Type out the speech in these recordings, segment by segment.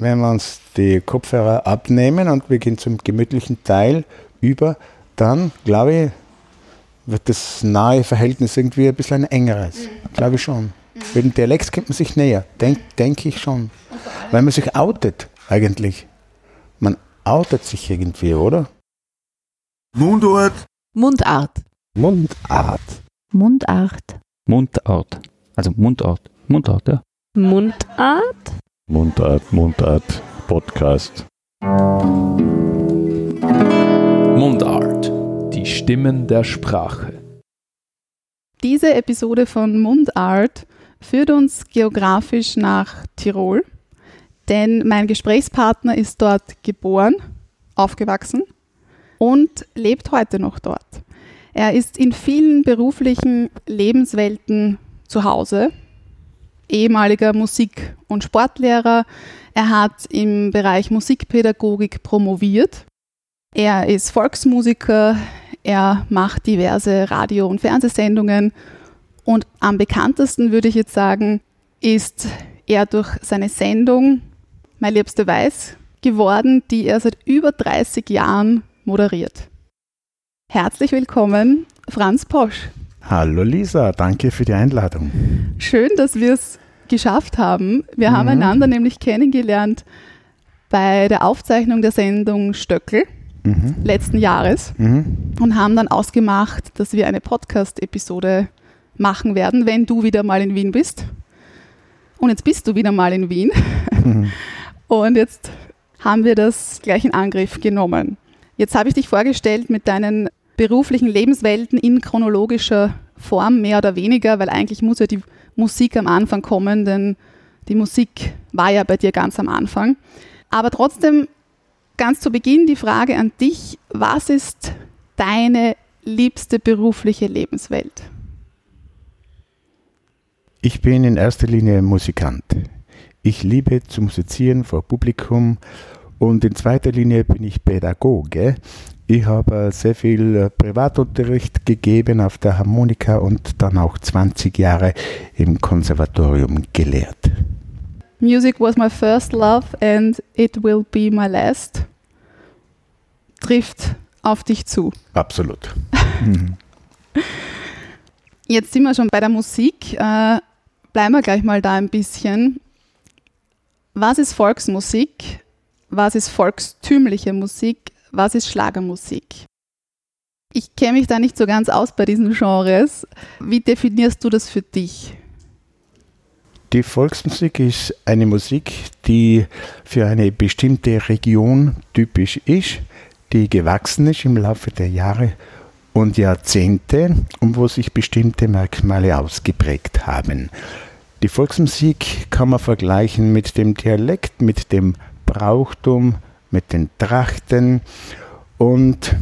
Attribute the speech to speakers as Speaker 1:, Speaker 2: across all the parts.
Speaker 1: wenn wir uns die Kopfhörer abnehmen und wir gehen zum gemütlichen Teil über, dann glaube ich, wird das nahe Verhältnis irgendwie ein bisschen ein engeres. Mhm. Glaube ich schon. Mhm. Mit dem Dialekt kommt man sich näher, denke denk ich schon. Weil man sich outet eigentlich. Man outet sich irgendwie, oder?
Speaker 2: Mundart.
Speaker 3: Mundart.
Speaker 1: Mundart.
Speaker 3: Mundart.
Speaker 4: Mundart. Also Mundart. Mundart, ja.
Speaker 3: Mundart?
Speaker 5: Mundart, Mundart, Podcast.
Speaker 6: Mundart. Die Stimmen der Sprache.
Speaker 7: Diese Episode von Mundart führt uns geografisch nach Tirol, denn mein Gesprächspartner ist dort geboren, aufgewachsen und lebt heute noch dort. Er ist in vielen beruflichen Lebenswelten zu Hause ehemaliger Musik- und Sportlehrer. Er hat im Bereich Musikpädagogik promoviert. Er ist Volksmusiker. Er macht diverse Radio- und Fernsehsendungen. Und am bekanntesten würde ich jetzt sagen, ist er durch seine Sendung Mein Liebste Weiß geworden, die er seit über 30 Jahren moderiert. Herzlich willkommen, Franz Posch.
Speaker 1: Hallo Lisa, danke für die Einladung.
Speaker 7: Schön, dass wir es geschafft haben. Wir mhm. haben einander nämlich kennengelernt bei der Aufzeichnung der Sendung Stöckel mhm. letzten Jahres mhm. und haben dann ausgemacht, dass wir eine Podcast-Episode machen werden, wenn du wieder mal in Wien bist. Und jetzt bist du wieder mal in Wien. Mhm. Und jetzt haben wir das gleich in Angriff genommen. Jetzt habe ich dich vorgestellt mit deinen beruflichen Lebenswelten in chronologischer Form, mehr oder weniger, weil eigentlich muss ja die Musik am Anfang kommen, denn die Musik war ja bei dir ganz am Anfang. Aber trotzdem ganz zu Beginn die Frage an dich, was ist deine liebste berufliche Lebenswelt?
Speaker 1: Ich bin in erster Linie Musikant. Ich liebe zu musizieren vor Publikum und in zweiter Linie bin ich Pädagoge. Ich habe sehr viel äh, Privatunterricht gegeben auf der Harmonika und dann auch 20 Jahre im Konservatorium gelehrt.
Speaker 7: Music was my first love and it will be my last. Trifft auf dich zu.
Speaker 1: Absolut.
Speaker 7: Jetzt sind wir schon bei der Musik. Äh, bleiben wir gleich mal da ein bisschen. Was ist Volksmusik? Was ist volkstümliche Musik? Was ist Schlagermusik? Ich kenne mich da nicht so ganz aus bei diesen Genres. Wie definierst du das für dich?
Speaker 1: Die Volksmusik ist eine Musik, die für eine bestimmte Region typisch ist, die gewachsen ist im Laufe der Jahre und Jahrzehnte und wo sich bestimmte Merkmale ausgeprägt haben. Die Volksmusik kann man vergleichen mit dem Dialekt, mit dem Brauchtum, mit den Trachten und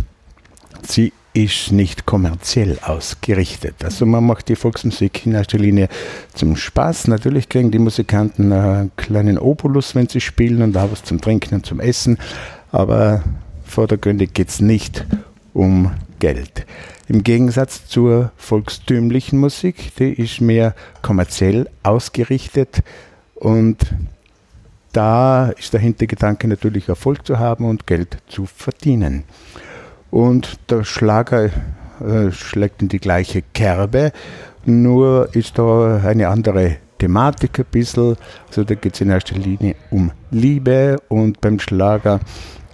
Speaker 1: sie ist nicht kommerziell ausgerichtet. Also man macht die Volksmusik in erster Linie zum Spaß. Natürlich kriegen die Musikanten einen kleinen Obolus, wenn sie spielen und auch was zum Trinken und zum Essen, aber vordergründig geht es nicht um Geld. Im Gegensatz zur volkstümlichen Musik, die ist mehr kommerziell ausgerichtet und da ist der Hintergedanke natürlich Erfolg zu haben und Geld zu verdienen. Und der Schlager äh, schlägt in die gleiche Kerbe, nur ist da eine andere Thematik ein bisschen. Also da geht es in erster Linie um Liebe und beim Schlager,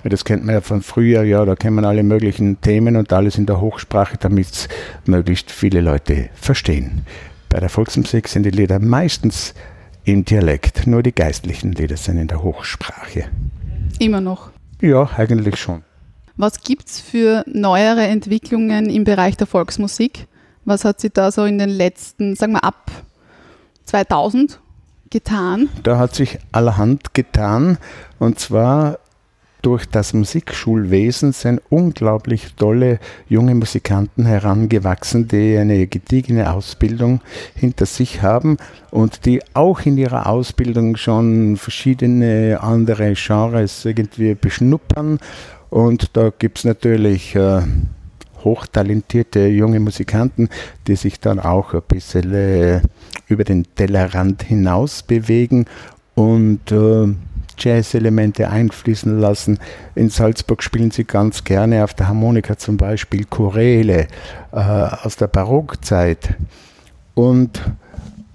Speaker 1: das kennt man ja von früher, ja, da kennt man alle möglichen Themen und alles in der Hochsprache, damit es möglichst viele Leute verstehen. Bei der Volksmusik sind die Lieder meistens im Dialekt. Nur die geistlichen Lieder sind in der Hochsprache.
Speaker 7: Immer noch?
Speaker 1: Ja, eigentlich schon.
Speaker 7: Was gibt es für neuere Entwicklungen im Bereich der Volksmusik? Was hat sich da so in den letzten, sagen wir ab 2000 getan?
Speaker 1: Da hat sich allerhand getan. Und zwar durch das Musikschulwesen sind unglaublich tolle junge Musikanten herangewachsen, die eine gediegene Ausbildung hinter sich haben und die auch in ihrer Ausbildung schon verschiedene andere Genres irgendwie beschnuppern. Und da gibt es natürlich äh, hochtalentierte junge Musikanten, die sich dann auch ein bisschen äh, über den Tellerrand hinaus bewegen und äh, Jazz-Elemente einfließen lassen. In Salzburg spielen sie ganz gerne auf der Harmonika zum Beispiel Choräle äh, aus der Barockzeit. Und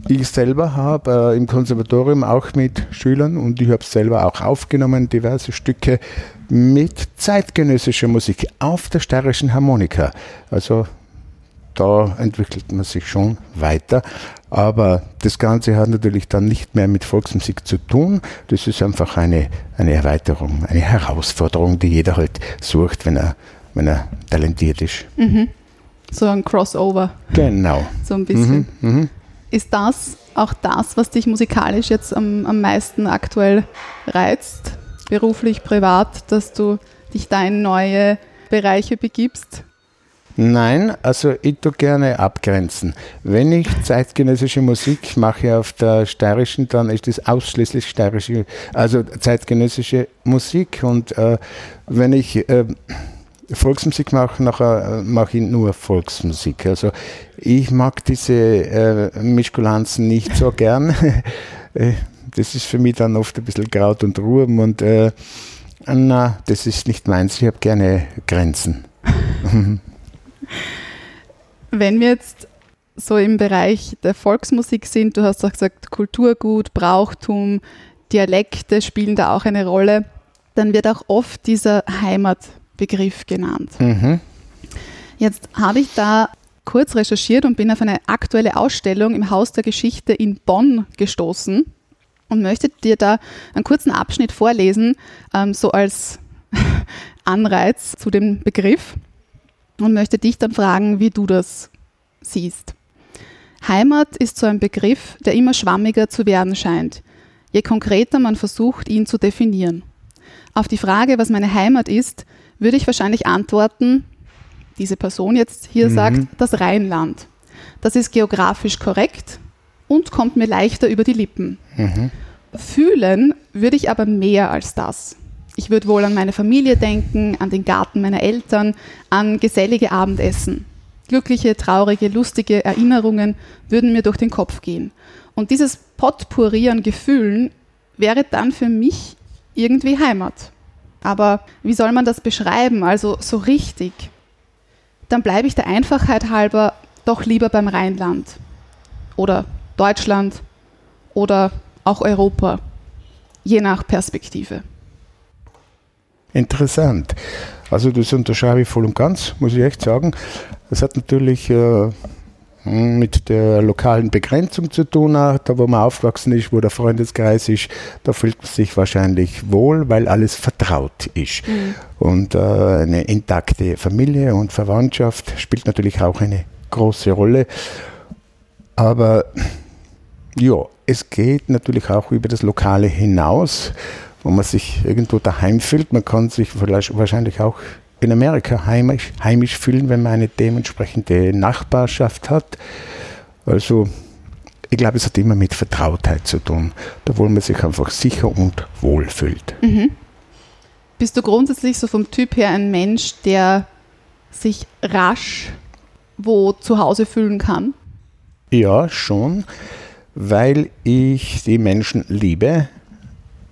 Speaker 1: ich selber habe äh, im Konservatorium auch mit Schülern und ich habe selber auch aufgenommen, diverse Stücke mit zeitgenössischer Musik auf der steirischen Harmonika. Also da entwickelt man sich schon weiter. Aber das Ganze hat natürlich dann nicht mehr mit Volksmusik zu tun. Das ist einfach eine, eine Erweiterung, eine Herausforderung, die jeder halt sucht, wenn er, wenn er talentiert ist.
Speaker 7: Mhm. So ein Crossover.
Speaker 1: Genau.
Speaker 7: So ein bisschen.
Speaker 1: Mhm, mhm.
Speaker 7: Ist das auch das, was dich musikalisch jetzt am, am meisten aktuell reizt? Beruflich, privat, dass du dich da in neue Bereiche begibst?
Speaker 1: Nein, also ich tue gerne abgrenzen. Wenn ich zeitgenössische Musik mache auf der steirischen, dann ist das ausschließlich steirische, also zeitgenössische Musik. Und äh, wenn ich äh, Volksmusik mache, nachher äh, mache ich nur Volksmusik. Also ich mag diese äh, Mischkulanzen nicht so gern. Äh, das ist für mich dann oft ein bisschen Kraut und Ruhm und äh, na, das ist nicht meins. Ich habe gerne Grenzen.
Speaker 7: Wenn wir jetzt so im Bereich der Volksmusik sind, du hast auch gesagt, Kulturgut, Brauchtum, Dialekte spielen da auch eine Rolle, dann wird auch oft dieser Heimatbegriff genannt.
Speaker 1: Mhm.
Speaker 7: Jetzt habe ich da kurz recherchiert und bin auf eine aktuelle Ausstellung im Haus der Geschichte in Bonn gestoßen und möchte dir da einen kurzen Abschnitt vorlesen, ähm, so als Anreiz zu dem Begriff und möchte dich dann fragen, wie du das siehst. Heimat ist so ein Begriff, der immer schwammiger zu werden scheint, je konkreter man versucht, ihn zu definieren. Auf die Frage, was meine Heimat ist, würde ich wahrscheinlich antworten, diese Person jetzt hier
Speaker 1: Mhm.
Speaker 7: sagt, das Rheinland. Das ist geografisch korrekt und kommt mir leichter über die Lippen.
Speaker 1: Mhm.
Speaker 7: Fühlen würde ich aber mehr als das. Ich würde wohl an meine Familie denken, an den Garten meiner Eltern, an gesellige Abendessen. Glückliche, traurige, lustige Erinnerungen würden mir durch den Kopf gehen. Und dieses Potpourri an Gefühlen wäre dann für mich irgendwie Heimat. Aber wie soll man das beschreiben? Also so richtig. Dann bleibe ich der Einfachheit halber doch lieber beim Rheinland. Oder Deutschland. Oder auch Europa. Je nach Perspektive.
Speaker 1: Interessant. Also das unterschreibe ich voll und ganz, muss ich echt sagen. Das hat natürlich äh, mit der lokalen Begrenzung zu tun, auch da wo man aufgewachsen ist, wo der Freundeskreis ist, da fühlt man sich wahrscheinlich wohl, weil alles vertraut ist. Und äh, eine intakte Familie und Verwandtschaft spielt natürlich auch eine große Rolle. Aber ja, es geht natürlich auch über das Lokale hinaus, wo man sich irgendwo daheim fühlt. Man kann sich vielleicht wahrscheinlich auch in Amerika heimisch, heimisch fühlen, wenn man eine dementsprechende Nachbarschaft hat. Also ich glaube, es hat immer mit Vertrautheit zu tun, da wo man sich einfach sicher und wohl fühlt.
Speaker 7: Bist du grundsätzlich so vom Typ her ein Mensch, der sich rasch wo zu Hause fühlen kann?
Speaker 1: Ja, schon, weil ich die Menschen liebe,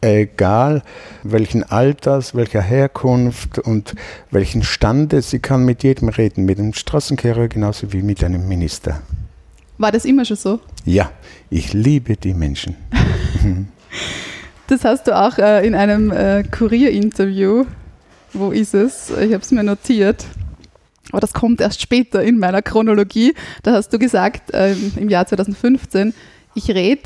Speaker 1: egal welchen Alters, welcher Herkunft und welchen Standes. Ich kann mit jedem reden, mit einem Straßenkehrer genauso wie mit einem Minister.
Speaker 7: War das immer schon so?
Speaker 1: Ja, ich liebe die Menschen.
Speaker 7: Das hast du auch äh, in einem äh, Kurier-Interview. Wo ist es? Ich habe es mir notiert. Aber das kommt erst später in meiner Chronologie. Da hast du gesagt, ähm, im Jahr 2015, ich rede.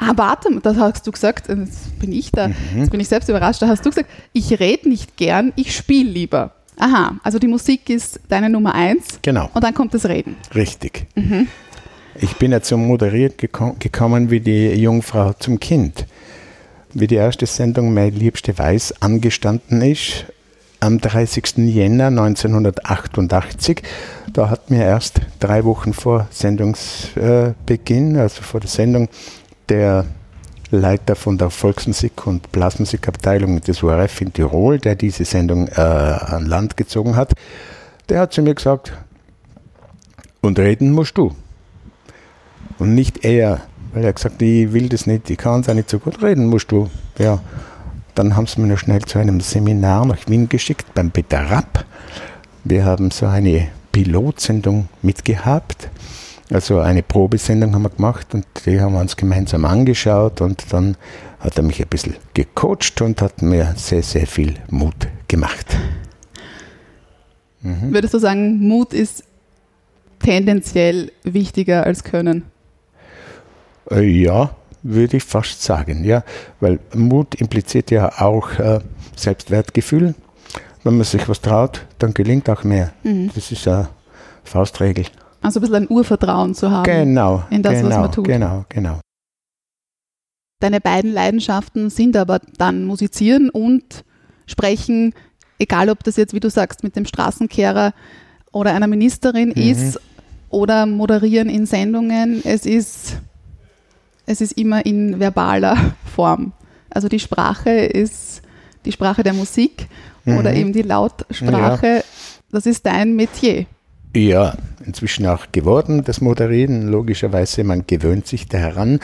Speaker 7: Ah, warte, das hast du gesagt, äh, jetzt bin ich da, jetzt bin ich selbst überrascht. Da hast du gesagt, ich rede nicht gern, ich spiele lieber. Aha, also die Musik ist deine Nummer eins
Speaker 1: Genau,
Speaker 7: und dann kommt das Reden.
Speaker 1: richtig. Ich bin ja zum Moderieren geko gekommen wie die Jungfrau zum Kind. Wie die erste Sendung Mein Liebste Weiß angestanden ist, am 30. Jänner 1988. Da hat mir erst drei Wochen vor Sendungsbeginn, also vor der Sendung, der Leiter von der Volksmusik- und Blasmusikabteilung des ORF in Tirol, der diese Sendung äh, an Land gezogen hat, der hat zu mir gesagt, und reden musst du. Und nicht er, weil er gesagt, ich will das nicht, ich kann es auch nicht so gut reden, musst du. Ja. Dann haben sie mich noch schnell zu einem Seminar nach Wien geschickt beim Peter Rapp. Wir haben so eine Pilotsendung mitgehabt. Also eine Probesendung haben wir gemacht und die haben wir uns gemeinsam angeschaut und dann hat er mich ein bisschen gecoacht und hat mir sehr, sehr viel Mut gemacht. Mhm.
Speaker 7: Würdest du sagen, Mut ist tendenziell wichtiger als Können?
Speaker 1: Äh, Ja, würde ich fast sagen, ja, weil Mut impliziert ja auch äh, Selbstwertgefühl. Wenn man sich was traut, dann gelingt auch mehr.
Speaker 7: Mhm.
Speaker 1: Das ist eine Faustregel.
Speaker 7: Also ein bisschen ein Urvertrauen zu haben.
Speaker 1: Genau,
Speaker 7: in das, was
Speaker 1: genau,
Speaker 7: man tut.
Speaker 1: genau, genau.
Speaker 7: Deine beiden Leidenschaften sind aber dann Musizieren und Sprechen, egal ob das jetzt, wie du sagst, mit dem Straßenkehrer oder einer Ministerin
Speaker 1: Mhm.
Speaker 7: ist oder Moderieren in Sendungen. Es ist, es ist immer in verbaler Form. Also die Sprache ist die Sprache der Musik oder
Speaker 1: Mhm.
Speaker 7: eben die Lautsprache. Das ist dein Metier.
Speaker 1: Ja, inzwischen auch geworden, das Moderieren. Logischerweise, man gewöhnt sich daran.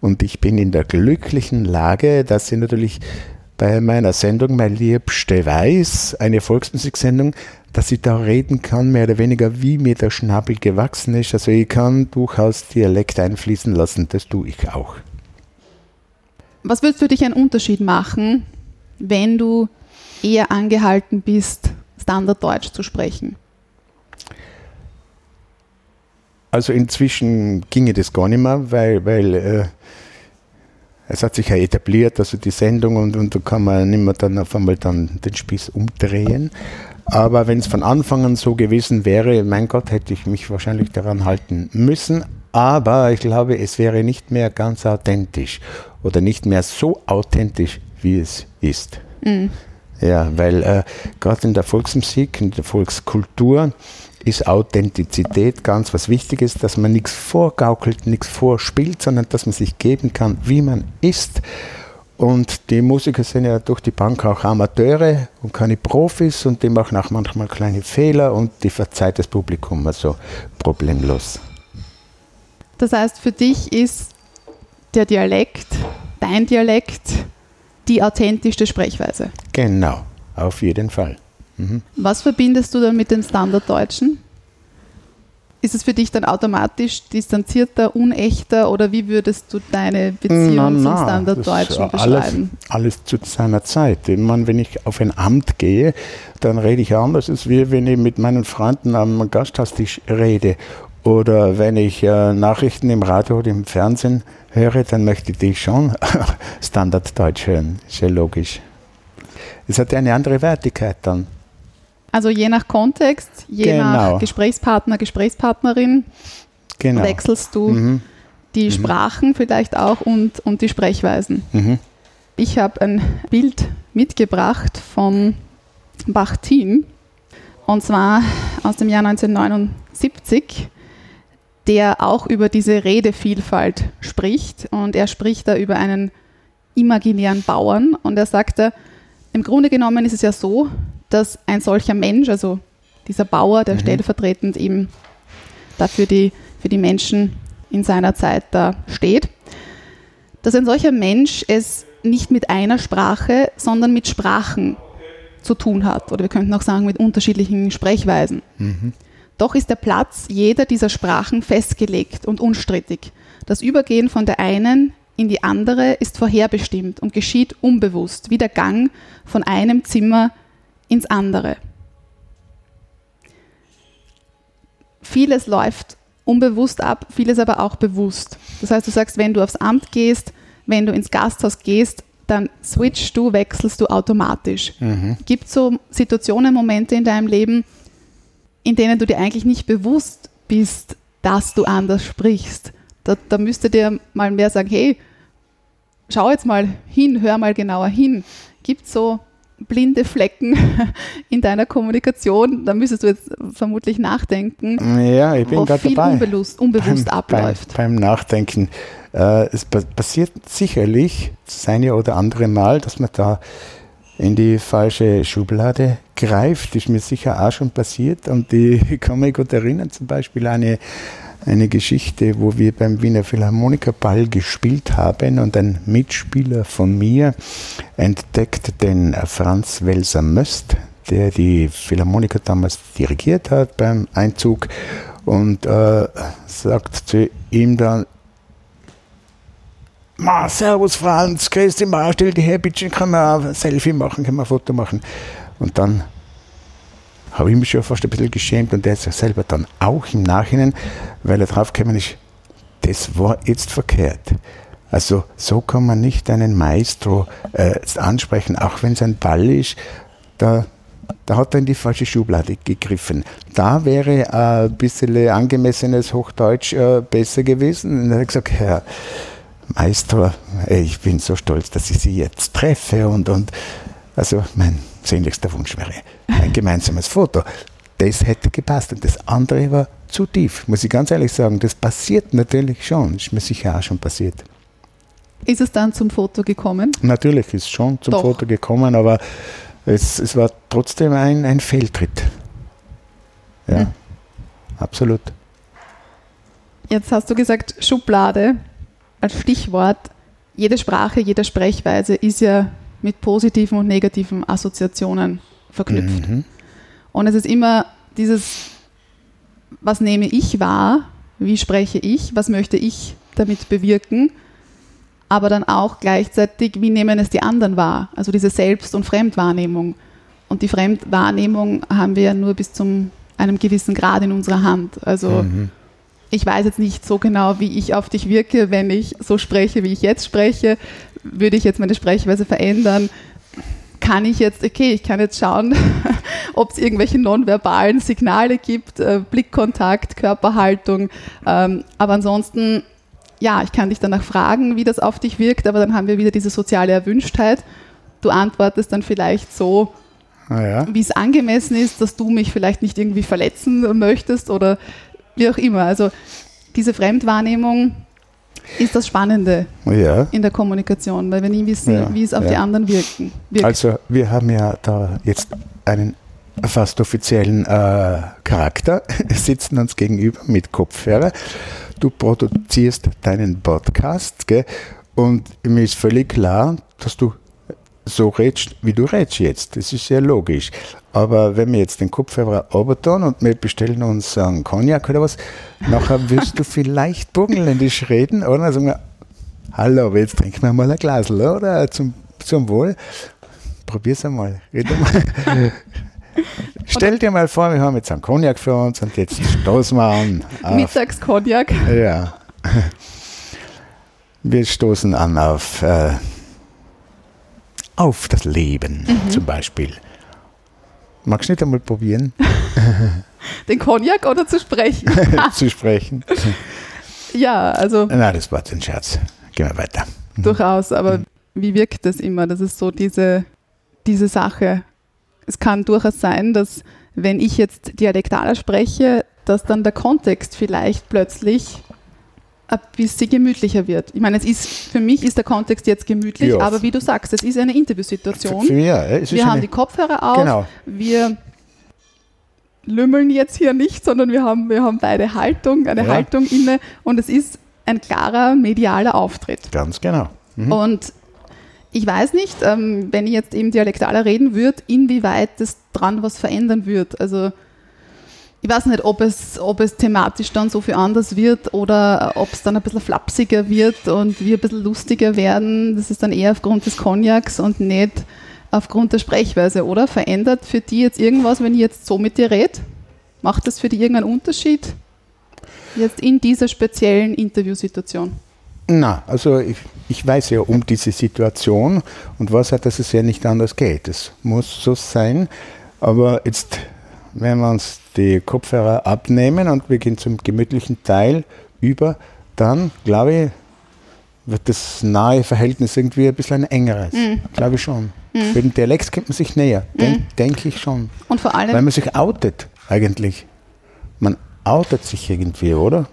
Speaker 1: Und ich bin in der glücklichen Lage, dass ich natürlich bei meiner Sendung Mein Liebste Weiß, eine Volksmusiksendung, dass ich da reden kann, mehr oder weniger, wie mir der Schnabel gewachsen ist. Also ich kann durchaus Dialekt einfließen lassen, das tue ich auch.
Speaker 7: Was wird für dich einen Unterschied machen, wenn du eher angehalten bist, Standarddeutsch zu sprechen?
Speaker 1: Also inzwischen ginge das gar nicht mehr, weil, weil äh, es hat sich ja etabliert, also die Sendung und, und da kann man nicht mehr dann auf einmal dann den Spieß umdrehen. Aber wenn es von Anfang an so gewesen wäre, mein Gott, hätte ich mich wahrscheinlich daran halten müssen. Aber ich glaube, es wäre nicht mehr ganz authentisch oder nicht mehr so authentisch, wie es ist.
Speaker 7: Mhm.
Speaker 1: Ja, weil äh, gerade in der Volksmusik, in der Volkskultur ist Authentizität ganz was Wichtiges, dass man nichts vorgaukelt, nichts vorspielt, sondern dass man sich geben kann, wie man ist. Und die Musiker sind ja durch die Bank auch Amateure und keine Profis und die machen auch manchmal kleine Fehler und die verzeiht das Publikum also problemlos.
Speaker 7: Das heißt, für dich ist der Dialekt, dein Dialekt, die authentischste Sprechweise.
Speaker 1: Genau, auf jeden Fall. Mhm.
Speaker 7: Was verbindest du dann mit dem Standarddeutschen? Ist es für dich dann automatisch distanzierter, unechter oder wie würdest du deine Beziehung
Speaker 1: Na,
Speaker 7: zum
Speaker 1: na,
Speaker 7: Standarddeutschen
Speaker 1: das ist alles,
Speaker 7: beschreiben?
Speaker 1: alles zu seiner Zeit. Ich meine, wenn ich auf ein Amt gehe, dann rede ich anders, als wie wenn ich mit meinen Freunden am Gasthaustisch rede. Oder wenn ich äh, Nachrichten im Radio oder im Fernsehen höre, dann möchte ich schon Standarddeutsch hören. Ist ja logisch. Es hat ja eine andere Wertigkeit dann.
Speaker 7: Also je nach Kontext, je
Speaker 1: Genau.
Speaker 7: nach Gesprächspartner, Gesprächspartnerin
Speaker 1: Genau.
Speaker 7: wechselst du
Speaker 1: Mhm.
Speaker 7: die Sprachen vielleicht auch und, und die Sprechweisen.
Speaker 1: Mhm.
Speaker 7: Ich habe ein Bild mitgebracht von Bachtin und zwar aus dem Jahr 1979, der auch über diese Redevielfalt spricht und er spricht da über einen imaginären Bauern und er sagte, im Grunde genommen ist es ja so, dass ein solcher Mensch, also dieser Bauer, der stellvertretend eben dafür die, für die Menschen in seiner Zeit da steht, dass ein solcher Mensch es nicht mit einer Sprache, sondern mit Sprachen zu tun hat. Oder wir könnten auch sagen, mit unterschiedlichen Sprechweisen. Doch ist der Platz jeder dieser Sprachen festgelegt und unstrittig. Das Übergehen von der einen in die andere ist vorherbestimmt und geschieht unbewusst, wie der Gang von einem Zimmer ins andere. Vieles läuft unbewusst ab, vieles aber auch bewusst. Das heißt, du sagst, wenn du aufs Amt gehst, wenn du ins Gasthaus gehst, dann switchst du, wechselst du automatisch. Gibt es so Situationen, Momente in deinem Leben, in denen du dir eigentlich nicht bewusst bist, dass du anders sprichst? Da, da müsste dir mal mehr sagen, hey, schau jetzt mal hin, hör mal genauer hin. Gibt es so blinde Flecken in deiner Kommunikation? Da müsstest du jetzt vermutlich nachdenken,
Speaker 1: Ja, ich bin gerade
Speaker 7: viel
Speaker 1: dabei.
Speaker 7: unbewusst, unbewusst
Speaker 1: beim,
Speaker 7: abläuft.
Speaker 1: Beim, beim Nachdenken. Äh, es pa passiert sicherlich das eine oder andere Mal, dass man da in die falsche Schublade greift. Ist mir sicher auch schon passiert. Und ich kann mich gut erinnern, zum Beispiel eine, eine Geschichte, wo wir beim Wiener Philharmonikerball gespielt haben und ein Mitspieler von mir entdeckt den Franz Welser Möst, der die Philharmoniker damals dirigiert hat beim Einzug und äh, sagt zu ihm dann, Ma, servus Franz, grüß dich mal, stell dich her, bitte, kann man ein Selfie machen, kann man ein Foto machen. Und dann habe ich mich schon fast ein bisschen geschämt und der ist ja selber dann auch im Nachhinein, weil er draufgekommen ist, das war jetzt verkehrt. Also so kann man nicht einen Maestro äh, ansprechen, auch wenn es ein Ball ist, da, da hat er in die falsche Schublade gegriffen. Da wäre äh, ein bisschen angemessenes Hochdeutsch äh, besser gewesen. Und er hat gesagt, Herr Maestro, ich bin so stolz, dass ich Sie jetzt treffe und, und also mein sehnlichster Wunsch wäre ein gemeinsames Foto. Das hätte gepasst und das andere war zu tief, muss ich ganz ehrlich sagen. Das passiert natürlich schon, ist mir sicher auch schon passiert.
Speaker 7: Ist es dann zum Foto gekommen?
Speaker 1: Natürlich ist es schon zum
Speaker 7: Doch.
Speaker 1: Foto gekommen, aber es, es war trotzdem ein, ein Fehltritt. Ja,
Speaker 7: Hm.
Speaker 1: absolut.
Speaker 7: Jetzt hast du gesagt, Schublade als Stichwort. Jede Sprache, jede Sprechweise ist ja mit positiven und negativen Assoziationen verknüpft.
Speaker 1: Mhm.
Speaker 7: Und es ist immer dieses, was nehme ich wahr, wie spreche ich, was möchte ich damit bewirken, aber dann auch gleichzeitig, wie nehmen es die anderen wahr, also diese Selbst- und Fremdwahrnehmung. Und die Fremdwahrnehmung haben wir ja nur bis zu einem gewissen Grad in unserer Hand. Also
Speaker 1: Mhm.
Speaker 7: ich weiß jetzt nicht so genau, wie ich auf dich wirke, wenn ich so spreche, wie ich jetzt spreche. Würde ich jetzt meine Sprechweise verändern? Kann ich jetzt, okay, ich kann jetzt schauen, ob es irgendwelche nonverbalen Signale gibt, äh, Blickkontakt, Körperhaltung. Ähm, aber ansonsten, ja, ich kann dich danach fragen, wie das auf dich wirkt, aber dann haben wir wieder diese soziale Erwünschtheit. Du antwortest dann vielleicht so,
Speaker 1: Ah, ja.
Speaker 7: wie es angemessen ist, dass du mich vielleicht nicht irgendwie verletzen möchtest oder wie auch immer. Also diese Fremdwahrnehmung ist das Spannende
Speaker 1: ja.
Speaker 7: in der Kommunikation, weil wir nie wissen,
Speaker 1: Ja,
Speaker 7: wie es auf
Speaker 1: ja.
Speaker 7: die anderen wirken, wirkt.
Speaker 1: Also wir haben ja da jetzt einen fast offiziellen äh, Charakter, sitzen uns gegenüber mit Kopfhörer. Du produzierst deinen Podcast gell? und mir ist völlig klar, dass du so redest, wie du redest jetzt. Das ist sehr logisch. Aber wenn wir jetzt den Kopfhörer runter und wir bestellen uns einen Cognac oder was, nachher wirst du vielleicht burgenländisch reden, oder? Dann sagen wir, hallo, aber jetzt trinken wir mal ein Glas, oder? Zum, zum Wohl. Probier's einmal. Red einmal. Stell dir mal vor, wir haben jetzt einen Cognac für uns und jetzt stoßen wir an. Auf,
Speaker 7: Mittagskognak.
Speaker 1: ja. Wir stoßen an auf, äh, auf das Leben zum Beispiel. Magst du nicht einmal probieren
Speaker 7: Den Cognac oder zu sprechen?
Speaker 1: zu sprechen?
Speaker 7: ja, also
Speaker 1: Nein, das war ein Scherz. Gehen wir weiter.
Speaker 7: durchaus, aber wie wirkt das immer? Das ist so diese, diese Sache. Es kann durchaus sein, dass wenn ich jetzt dialektaler spreche, dass dann der Kontext vielleicht plötzlich ein bisschen gemütlicher wird. Ich meine, es ist, für mich ist der Kontext jetzt gemütlich,
Speaker 1: Ja.
Speaker 7: aber wie du sagst, es ist eine Interviewsituation.
Speaker 1: Für, für, ja, es
Speaker 7: wir haben
Speaker 1: eine,
Speaker 7: die Kopfhörer auf,
Speaker 1: Genau.
Speaker 7: wir lümmeln jetzt hier nicht, sondern wir haben, wir haben beide Haltung, eine
Speaker 1: Ja.
Speaker 7: Haltung inne und es ist ein klarer medialer Auftritt.
Speaker 1: Ganz genau. Mhm.
Speaker 7: Und ich weiß nicht, ähm, wenn ich jetzt eben dialektaler reden würde, inwieweit das dran was verändern wird. Also ich weiß nicht, ob es, ob es thematisch dann so viel anders wird oder ob es dann ein bisschen flapsiger wird und wir ein bisschen lustiger werden. Das ist dann eher aufgrund des Cognacs und nicht aufgrund der Sprechweise, oder? Verändert für die jetzt irgendwas, wenn ich jetzt so mit dir rede? Macht das für die irgendeinen Unterschied? Jetzt in dieser speziellen Interviewsituation.
Speaker 1: Na, also ich, ich weiß ja um diese Situation und weiß halt, dass es ja nicht anders geht. Es muss so sein. Aber jetzt, wenn wir uns die Kopfhörer abnehmen und wir gehen zum gemütlichen Teil über, dann glaube ich, wird das nahe Verhältnis irgendwie ein bisschen ein engeres. Glaube ich schon. Mit dem Dialekt kommt man sich näher. Denk, Denke ich schon.
Speaker 7: Und vor allem,
Speaker 1: Weil man sich outet, eigentlich. Man outet sich irgendwie, oder?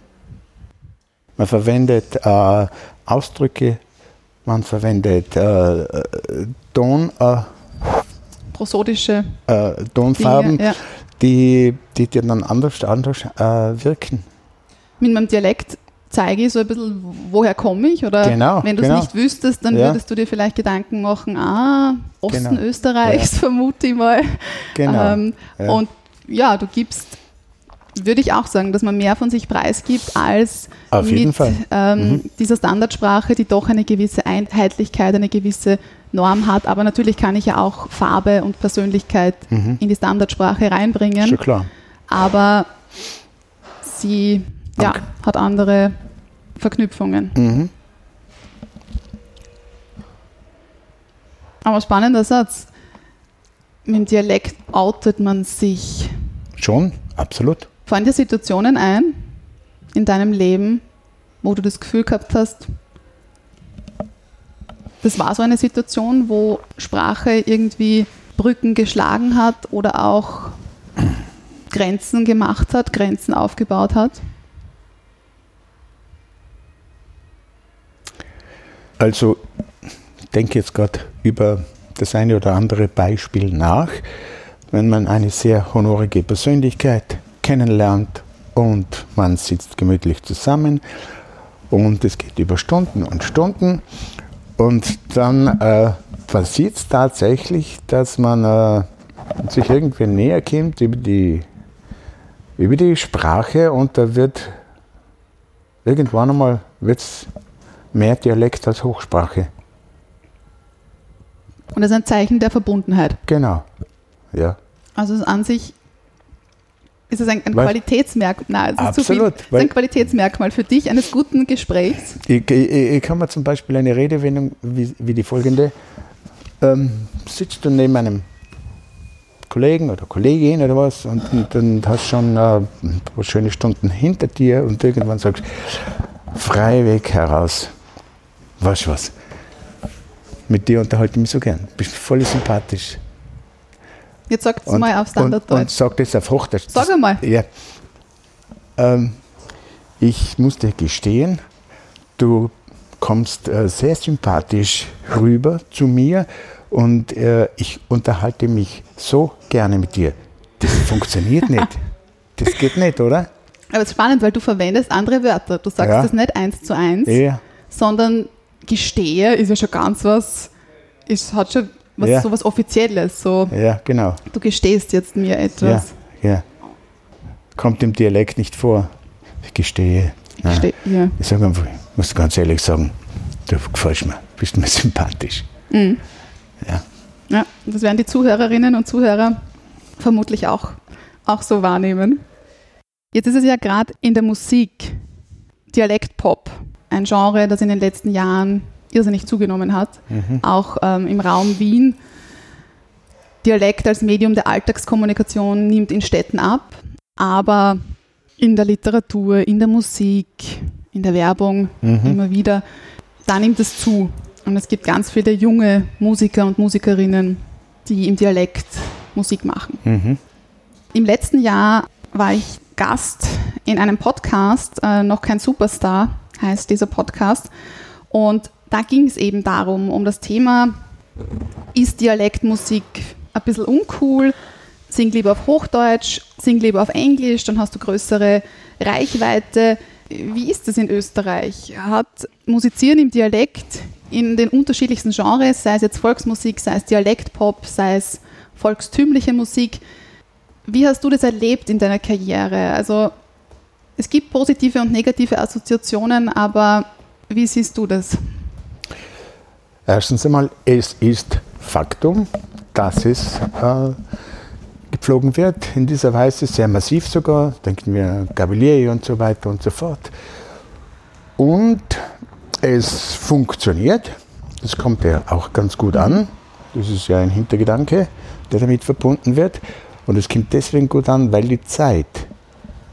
Speaker 1: Man verwendet äh, Ausdrücke, man verwendet äh, äh, Ton, äh,
Speaker 7: prosodische
Speaker 1: äh, Tonfarben,
Speaker 7: Dinge, ja.
Speaker 1: Die, die, die dann anders, anders äh, wirken.
Speaker 7: mit meinem Dialekt zeige ich so ein bisschen, woher komme ich? Oder
Speaker 1: Genau,
Speaker 7: wenn du es
Speaker 1: genau.
Speaker 7: nicht wüsstest, dann
Speaker 1: Ja.
Speaker 7: würdest du dir vielleicht Gedanken machen, ah, Osten
Speaker 1: Genau.
Speaker 7: Österreichs, vermute ich mal.
Speaker 1: Genau.
Speaker 7: Ähm,
Speaker 1: ja.
Speaker 7: Und ja, du gibst, würde ich auch sagen, dass man mehr von sich preisgibt als
Speaker 1: Auf
Speaker 7: mit
Speaker 1: jeden Fall.
Speaker 7: Ähm,
Speaker 1: Mhm.
Speaker 7: dieser Standardsprache, die doch eine gewisse Einheitlichkeit, eine gewisse Norm hat. Aber natürlich kann ich ja auch Farbe und Persönlichkeit
Speaker 1: Mhm.
Speaker 7: in die Standardsprache reinbringen.
Speaker 1: Schon klar.
Speaker 7: Aber sie ja,
Speaker 1: Okay.
Speaker 7: hat andere Verknüpfungen.
Speaker 1: Mhm.
Speaker 7: Aber spannender Satz. Mit dem Dialekt outet man sich.
Speaker 1: Schon, absolut.
Speaker 7: Fallen dir Situationen ein in deinem Leben, wo du das Gefühl gehabt hast, das war so eine Situation, wo Sprache irgendwie Brücken geschlagen hat oder auch Grenzen gemacht hat, Grenzen aufgebaut hat?
Speaker 1: Also, ich denke jetzt gerade über das eine oder andere Beispiel nach. Wenn man eine sehr honorige Persönlichkeit kennenlernt und man sitzt gemütlich zusammen und es geht über Stunden und Stunden und dann äh, passiert es tatsächlich, dass man äh, sich irgendwie näher kommt über die, über die Sprache und da wird irgendwann einmal wird's mehr Dialekt als Hochsprache.
Speaker 7: Und das ist ein Zeichen der Verbundenheit.
Speaker 1: Genau. Ja.
Speaker 7: Also an sich ist es ein, ein? Qualitätsmerkmal. Nein, es ist.
Speaker 1: Absolut,
Speaker 7: ist
Speaker 1: weil-
Speaker 7: ein Qualitätsmerkmal für dich eines guten Gesprächs.
Speaker 1: Ich, ich, ich kann mir zum Beispiel eine Redewendung wie, wie die folgende: ähm, Sitzt du neben einem Kollegen oder Kollegin oder was und, und dann hast schon äh, ein paar schöne Stunden hinter dir und irgendwann sagst Freiweg heraus. Weißt du was? Mit dir unterhalte ich mich so gern. Bist voll sympathisch.
Speaker 7: Jetzt sagt es
Speaker 1: Und,
Speaker 7: mal auf
Speaker 1: und, und
Speaker 7: Standarddeutsch.
Speaker 1: sag das auf Hochdeutsch.
Speaker 7: Sag einmal.
Speaker 1: Ja. Ähm, ich muss dir gestehen, du kommst äh, sehr sympathisch rüber zu mir und äh, ich unterhalte mich so gerne mit dir. Das funktioniert nicht. Das geht nicht, oder?
Speaker 7: Aber es ist spannend, weil du verwendest andere Wörter. Du sagst
Speaker 1: Ja.
Speaker 7: das nicht eins zu eins,
Speaker 1: Ja,
Speaker 7: sondern gestehe ist ja schon ganz was, ist, hat schon was,
Speaker 1: Ja.
Speaker 7: so was Offizielles. So,
Speaker 1: ja, genau.
Speaker 7: du gestehst jetzt mir
Speaker 1: Ja,
Speaker 7: etwas.
Speaker 1: ja. Kommt im Dialekt nicht vor. Ich gestehe. Nein.
Speaker 7: Geste ja.
Speaker 1: Ich sage einfach, ich muss ganz ehrlich sagen, du gefällst mir, bist mir sympathisch.
Speaker 7: Mhm.
Speaker 1: Ja.
Speaker 7: ja, das werden die Zuhörerinnen und Zuhörer vermutlich auch, auch so wahrnehmen. Jetzt ist es ja gerade in der Musik Dialektpop, ein Genre, das in den letzten Jahren irrsinnig zugenommen hat.
Speaker 1: Mhm.
Speaker 7: auch ähm, im Raum Wien. Dialekt als Medium der Alltagskommunikation nimmt in Städten ab, aber in der Literatur, in der Musik, in der Werbung
Speaker 1: Mhm.
Speaker 7: immer wieder, da nimmt es zu. Und es gibt ganz viele junge Musiker und Musikerinnen, die im Dialekt Musik machen.
Speaker 1: Mhm.
Speaker 7: Im letzten Jahr war ich Gast in einem Podcast, äh, noch kein Superstar heißt dieser Podcast. Und da ging es eben darum, um das Thema, ist Dialektmusik ein bisschen uncool? Sing lieber auf Hochdeutsch, sing lieber auf Englisch, dann hast du größere Reichweite. Wie ist es in Österreich? Hat Musizieren im Dialekt in den unterschiedlichsten Genres, sei es jetzt Volksmusik, sei es Dialektpop, sei es volkstümliche Musik, wie hast du das erlebt in deiner Karriere? Also es gibt positive und negative Assoziationen, aber wie siehst du das?
Speaker 1: Erstens einmal, es ist Faktum, dass es äh, gepflogen wird, in dieser Weise, sehr massiv sogar, denken wir an Gabalieri und so weiter und so fort. Und es funktioniert, das kommt ja auch ganz gut an, das ist ja ein Hintergedanke, der damit verbunden wird. Und es kommt deswegen gut an, weil die Zeit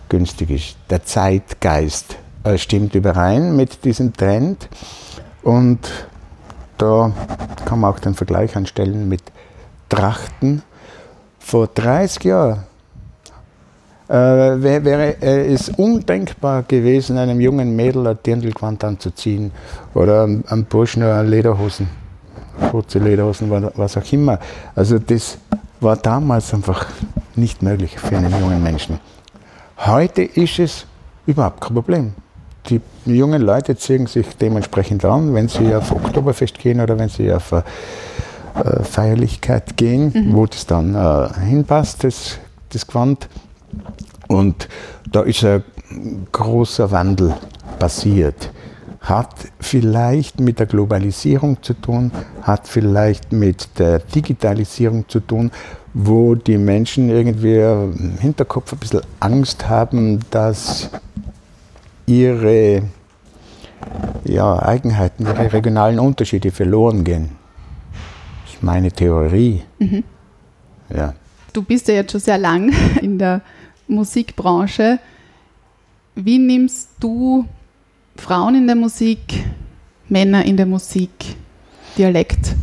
Speaker 1: günstig ist. Der Zeitgeist stimmt überein mit diesem Trend. Und da kann man auch den Vergleich anstellen mit Trachten. Vor 30 Jahren äh, wär, wäre äh, es undenkbar gewesen, einem jungen Mädel ein Dirndlgewand anzuziehen oder einem, Burschen eine Lederhosen, kurze Lederhosen, wa- was auch immer. Also das war damals einfach nicht möglich für einen jungen Menschen. Heute ist es Überhaupt kein Problem. Die jungen Leute ziehen sich dementsprechend an, wenn sie auf Oktoberfest gehen oder wenn sie auf eine äh, Feierlichkeit gehen, wo das dann äh, hinpasst, das, das Gewand. Und da ist ein großer Wandel passiert. Hat vielleicht mit der Globalisierung zu tun, hat vielleicht mit der Digitalisierung zu tun, wo die Menschen irgendwie im Hinterkopf ein bisschen Angst haben, dass ihre ja, Eigenheiten, ihre regionalen Unterschiede verloren gehen. Das ist meine Theorie. Ja.
Speaker 7: Du bist ja jetzt schon sehr lang in der Musikbranche. Wie nimmst du Frauen in der Musik, Männer in der Musik, Dialekt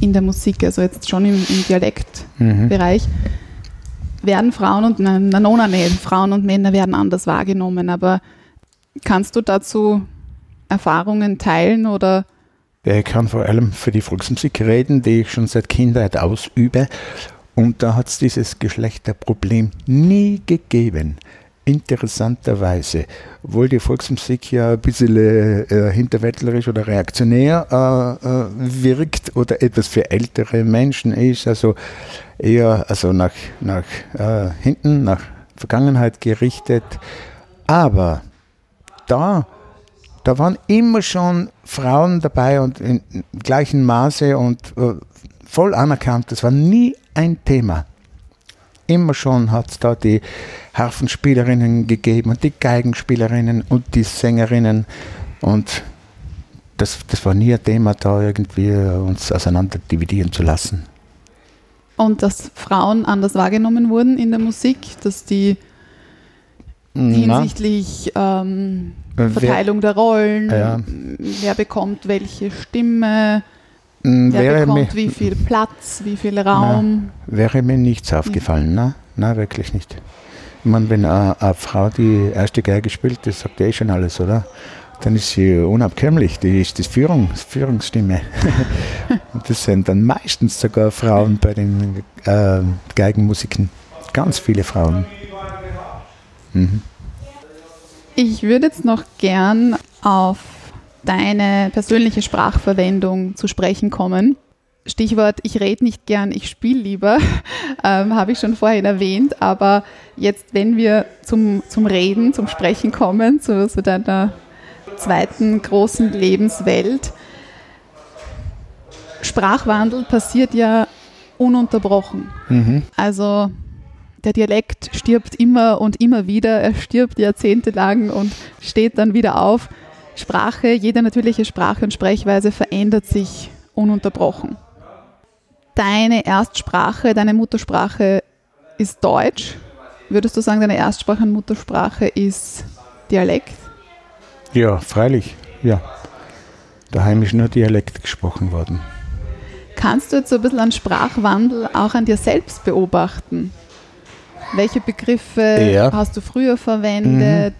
Speaker 7: in der Musik, also jetzt schon im, im Dialektbereich, werden Frauen und, na, Frauen und Männer werden anders wahrgenommen, aber kannst du dazu Erfahrungen teilen oder
Speaker 1: Ich kann vor allem für die Volksmusik reden, die ich schon seit Kindheit ausübe. Und da hat es dieses Geschlechterproblem nie gegeben. Interessanterweise. Obwohl die Volksmusik ja ein bisschen äh, hinterwäldlerisch oder reaktionär äh, äh, wirkt oder etwas für ältere Menschen ist, also eher also nach, nach äh, hinten, nach Vergangenheit gerichtet. Aber da da waren immer schon Frauen dabei und in gleichem Maße und äh, voll anerkannt. Das war nie ein Thema. Immer schon hat es da die Harfenspielerinnen gegeben und die Geigenspielerinnen und die Sängerinnen und das, das war nie ein Thema, da irgendwie uns auseinander dividieren zu lassen.
Speaker 7: und dass Frauen anders wahrgenommen wurden in der Musik, dass die hinsichtlich ähm,
Speaker 1: Wer-
Speaker 7: Verteilung der Rollen,
Speaker 1: Ja.
Speaker 7: wer bekommt welche Stimme,
Speaker 1: m,
Speaker 7: wer
Speaker 1: wäre, mir,
Speaker 7: bekommt wie viel Platz, wie viel Raum.
Speaker 1: wäre mir nichts aufgefallen, ne? Nein, wirklich nicht. Ich meine, wenn eine, eine Frau die erste Geige spielt, das sagt ja eh schon alles, oder? Dann ist sie unabkömmlich, die ist die Führung, Führungsstimme. Und das sind dann meistens sogar Frauen bei den äh, Geigenmusiken. Ganz viele Frauen. Mhm.
Speaker 7: Ich würde jetzt noch gern auf deine persönliche Sprachverwendung zu sprechen kommen. Stichwort, ich rede nicht gern, ich spiele lieber, ähm, habe ich schon vorhin erwähnt, aber jetzt, wenn wir zum, zum Reden, zum Sprechen kommen, zu, zu deiner zweiten großen Lebenswelt, Sprachwandel passiert ja ununterbrochen.
Speaker 1: Mhm.
Speaker 7: Also der Dialekt stirbt immer und immer wieder, er stirbt jahrzehntelang und steht dann wieder auf. Sprache, jede natürliche Sprache und Sprechweise verändert sich ununterbrochen. Deine Erstsprache, deine Muttersprache ist Deutsch. Würdest du sagen, deine Erstsprache und Muttersprache ist Dialekt?
Speaker 1: Ja, freilich, ja. Daheim ist nur Dialekt gesprochen worden.
Speaker 7: Kannst du jetzt so ein bisschen einen Sprachwandel auch an dir selbst beobachten? Welche Begriffe
Speaker 1: Ja.
Speaker 7: hast du früher verwendet?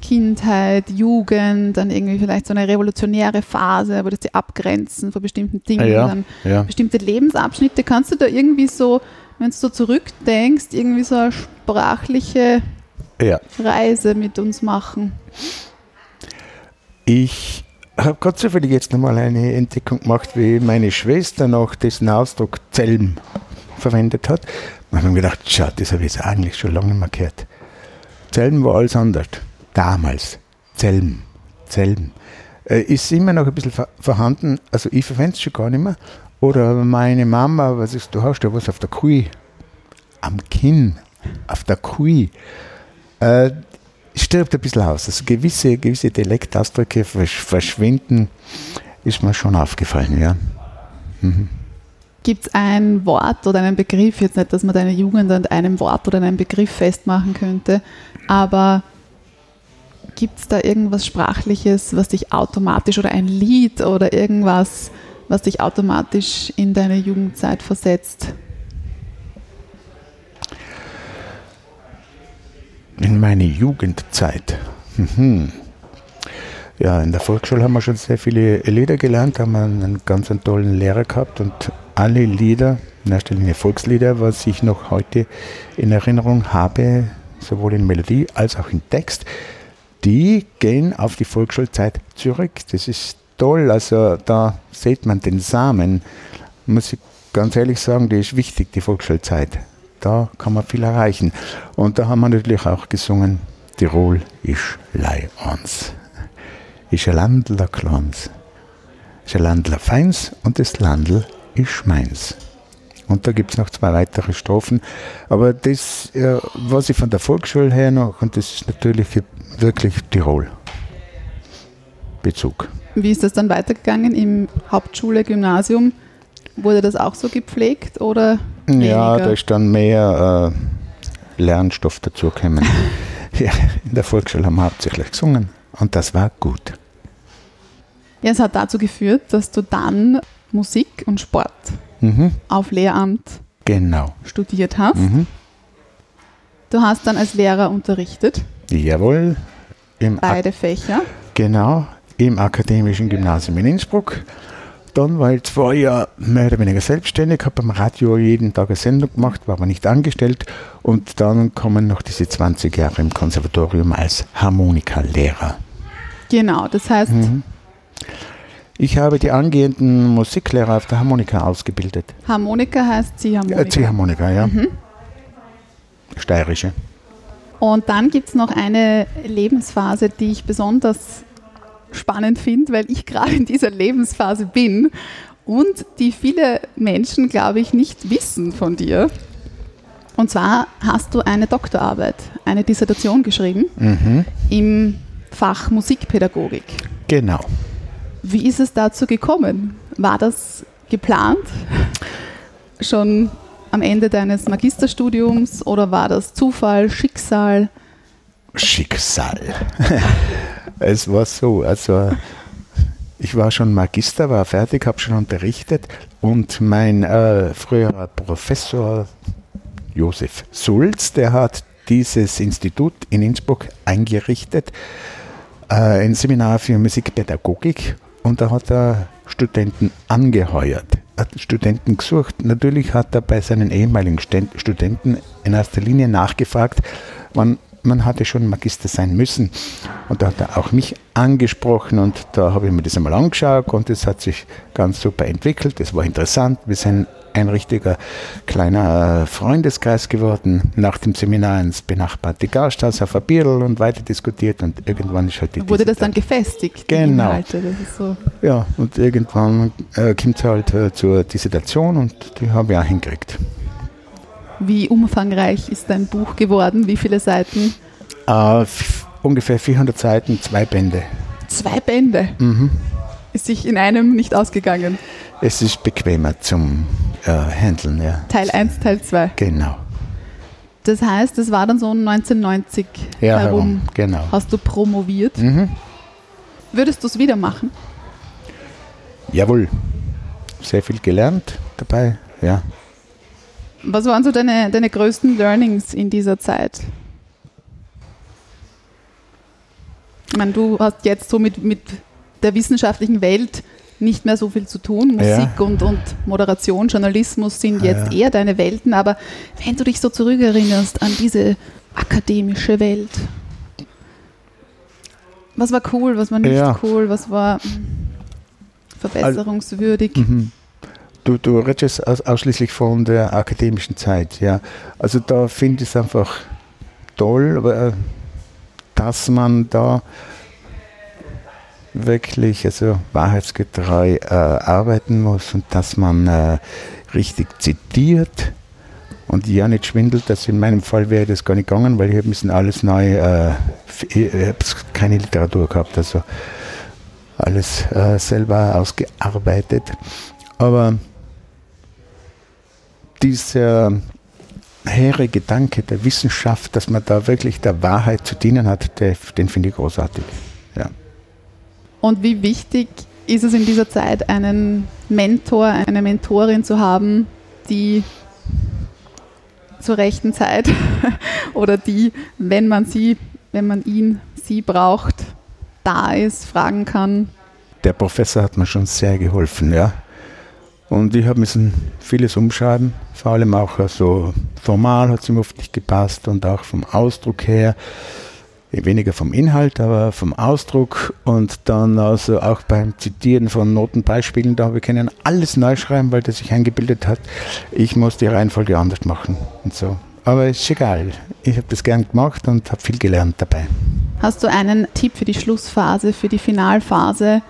Speaker 7: Kindheit, Jugend, dann irgendwie vielleicht so eine revolutionäre Phase, wo das die abgrenzen von bestimmten Dingen,
Speaker 1: Ja,
Speaker 7: dann
Speaker 1: ja.
Speaker 7: bestimmte Lebensabschnitte. Kannst du da irgendwie so, wenn du so zurückdenkst, irgendwie so eine sprachliche. Reise mit uns machen?
Speaker 1: Ich habe gerade zufällig jetzt nochmal eine Entdeckung gemacht, wie meine Schwester noch diesen Ausdruck Zelm verwendet hat. Da habe ich mir gedacht, schau, das habe ich jetzt eigentlich schon lange nicht mehr gehört. Zelm war alles anders. Damals. Zelm. Zelm. Äh, ist immer noch ein bisschen vorhanden. Also ich verwende es schon gar nicht mehr. Oder meine Mama, was ist, du hast ja was auf der Kui. Am Kinn. Auf der Kui. Äh, stirbt ein bisschen aus. Also gewisse, gewisse Dialektausdrücke versch verschwinden, ist mir schon aufgefallen, ja.
Speaker 7: Gibt es ein Wort oder einen Begriff, jetzt nicht, dass man deine Jugend an einem Wort oder einem Begriff festmachen könnte, aber gibt es da irgendwas Sprachliches, was dich automatisch oder ein Lied oder irgendwas, was dich automatisch in deine Jugendzeit versetzt?
Speaker 1: In meine Jugendzeit. Mhm. Ja, in der Volksschule haben wir schon sehr viele Lieder gelernt, haben einen, ganz einen tollen Lehrer gehabt und alle Lieder, in erster Linie Volkslieder, was ich noch heute in Erinnerung habe, sowohl in Melodie als auch in Text, die gehen auf die Volksschulzeit zurück. Das ist toll. Also da sieht man den Samen. Muss ich ganz ehrlich sagen, die ist wichtig, die Volksschulzeit. Da kann man viel erreichen. Und da haben wir natürlich auch gesungen, Tirol ist lei uns. Ist ein Landler kleins. Ist ein Landler feins und das Landl ist meins. Und da gibt es noch zwei weitere Strophen. Aber das, äh, was ich von der Volksschule her noch, und das ist natürlich wirklich Tirol. Bezug.
Speaker 7: Wie ist das dann weitergegangen im Hauptschule, Gymnasium? Wurde das auch so gepflegt oder
Speaker 1: Ja, da ist dann mehr äh, Lernstoff dazugekommen. ja, in der Volksschule haben wir hauptsächlich gesungen. Und das war gut.
Speaker 7: Ja, es hat dazu geführt, dass du dann Musik und Sport
Speaker 1: Mhm.
Speaker 7: auf Lehramt
Speaker 1: Genau.
Speaker 7: studiert hast.
Speaker 1: Mhm.
Speaker 7: Du hast dann als Lehrer unterrichtet,
Speaker 1: Jawohl. Im Ak
Speaker 7: beide Fächer.
Speaker 1: genau. Im Akademischen Gymnasium in Innsbruck. Dann war ich zwei Jahre mehr oder weniger selbstständig, habe am Radio jeden Tag eine Sendung gemacht, war aber nicht angestellt. Und dann kommen noch diese 20 Jahre im Konservatorium als Harmonikalehrer.
Speaker 7: Genau, das heißt,
Speaker 1: Mhm. Ich habe die angehenden Musiklehrer auf der Harmonika ausgebildet.
Speaker 7: Harmonika heißt Ziehharmonika.
Speaker 1: Äh, Ziehharmonika, ja.
Speaker 7: Mhm.
Speaker 1: Steirische.
Speaker 7: Und dann gibt es noch eine Lebensphase, die ich besonders spannend finde, weil ich gerade in dieser Lebensphase bin und die viele Menschen, glaube ich, nicht wissen von dir. Und zwar hast du eine Doktorarbeit, eine Dissertation geschrieben
Speaker 1: Mhm.
Speaker 7: im Fach Musikpädagogik.
Speaker 1: Genau.
Speaker 7: Wie ist es dazu gekommen? War das geplant? Schon am Ende deines Magisterstudiums oder war das Zufall, Schicksal?
Speaker 1: Schicksal. es war so, also ich war schon Magister, war fertig, habe schon unterrichtet und mein äh, früherer Professor Josef Sulz, der hat dieses Institut in Innsbruck eingerichtet, ein Seminar für Musikpädagogik und da hat er Studenten angeheuert, hat Studenten gesucht. Natürlich hat er bei seinen ehemaligen Studenten in erster Linie nachgefragt, wann man hatte schon Magister sein müssen. Und da hat er auch mich angesprochen und da habe ich mir das einmal angeschaut und es hat sich ganz super entwickelt. Es war interessant. Wir sind ein richtiger kleiner äh, Freundeskreis geworden. Nach dem Seminar ins benachbarte Gasthaus auf Bierl und weiter diskutiert und irgendwann ist halt die
Speaker 7: Wurde das dann gefestigt?
Speaker 1: Genau.
Speaker 7: Inhalte? So.
Speaker 1: ja, und irgendwann äh, kommt es halt äh, zur Dissertation und die habe ich auch hingekriegt.
Speaker 7: Wie umfangreich ist dein Buch geworden? Wie viele Seiten?
Speaker 1: F- ungefähr 400 Seiten, zwei Bände.
Speaker 7: Zwei Bände.
Speaker 1: Mhm.
Speaker 7: Ist sich in einem nicht ausgegangen.
Speaker 1: Es ist bequemer zum äh, Handeln, ja.
Speaker 7: Teil 1, Teil 2.
Speaker 1: Genau.
Speaker 7: Das heißt, es war dann so 1990
Speaker 1: Ja,
Speaker 7: herum.
Speaker 1: herum, genau.
Speaker 7: Hast du promoviert?
Speaker 1: Mhm.
Speaker 7: Würdest du es wieder machen?
Speaker 1: Jawohl. Sehr viel gelernt dabei, ja.
Speaker 7: Was waren so deine, deine größten Learnings in dieser Zeit? Ich meine, du hast jetzt so mit, mit der wissenschaftlichen Welt nicht mehr so viel zu tun. Musik
Speaker 1: Ja.
Speaker 7: und, und Moderation, Journalismus sind jetzt
Speaker 1: ja.
Speaker 7: eher deine Welten, aber wenn du dich so zurückerinnerst an diese akademische Welt, was war cool, was war nicht
Speaker 1: Ja.
Speaker 7: cool, was war verbesserungswürdig?
Speaker 1: Mhm. Du, du redest aus, ausschließlich von der akademischen Zeit, ja. Also da finde ich es einfach toll, äh, dass man da wirklich also wahrheitsgetreu äh, arbeiten muss und dass man äh, richtig zitiert und ja nicht schwindelt. Das in meinem Fall wäre das gar nicht gegangen, weil ich habe müssen alles neu, äh, ich habe keine Literatur gehabt, also alles äh, selber ausgearbeitet. Aber dieser hehre Gedanke der Wissenschaft, dass man da wirklich der Wahrheit zu dienen hat, der, den finde ich großartig. Ja.
Speaker 7: Und wie wichtig ist es in dieser Zeit, einen Mentor, eine Mentorin zu haben, die zur rechten Zeit oder die, wenn man sie, wenn man ihn, sie braucht, da ist, fragen kann.
Speaker 1: Der Professor hat mir schon sehr geholfen, ja. Und ich habe müssen vieles umschreiben, vor allem auch so formal hat es ihm oft nicht gepasst und auch vom Ausdruck her. weniger vom Inhalt, aber vom Ausdruck und dann also auch beim Zitieren von Notenbeispielen, da wir können alles neu schreiben, weil das sich eingebildet hat. Ich muss die Reihenfolge anders machen und so. Aber ist egal. Ich habe das gern gemacht und habe viel gelernt dabei.
Speaker 7: Hast du einen Tipp für die Schlussphase, für die Finalphase,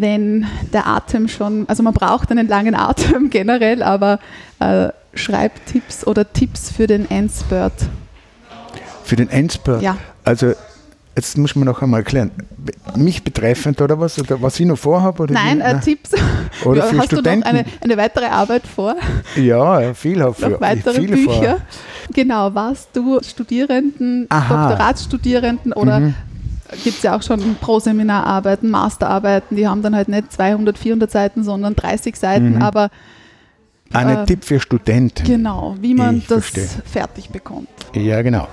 Speaker 7: wenn der Atem schon, also man braucht einen langen Atem generell, aber äh, Schreibtipps oder Tipps für den Endspurt?
Speaker 1: Für den Endspurt?
Speaker 7: Ja.
Speaker 1: Also jetzt muss man noch einmal erklären, mich betreffend oder was, oder was ich noch vorhabe? Oder
Speaker 7: Nein,
Speaker 1: wie?
Speaker 7: äh, Tipps.
Speaker 1: Oder für
Speaker 7: Hast
Speaker 1: Studenten?
Speaker 7: du noch eine, eine weitere Arbeit vor?
Speaker 1: Ja, viel habe
Speaker 7: noch weitere
Speaker 1: viele
Speaker 7: Bücher?
Speaker 1: vor.
Speaker 7: Genau, was du Studierenden,
Speaker 1: Aha.
Speaker 7: Doktoratsstudierenden oder
Speaker 1: Mhm.
Speaker 7: Gibt es ja auch schon Pro-Seminararbeiten, Masterarbeiten, die haben dann halt nicht 200, 400 Seiten, sondern 30 Seiten,
Speaker 1: Mhm.
Speaker 7: aber
Speaker 1: Ein
Speaker 7: Äh,
Speaker 1: Tipp für Studenten.
Speaker 7: genau, wie man
Speaker 1: Ich
Speaker 7: das
Speaker 1: verstehe.
Speaker 7: fertig bekommt.
Speaker 1: Ja, genau.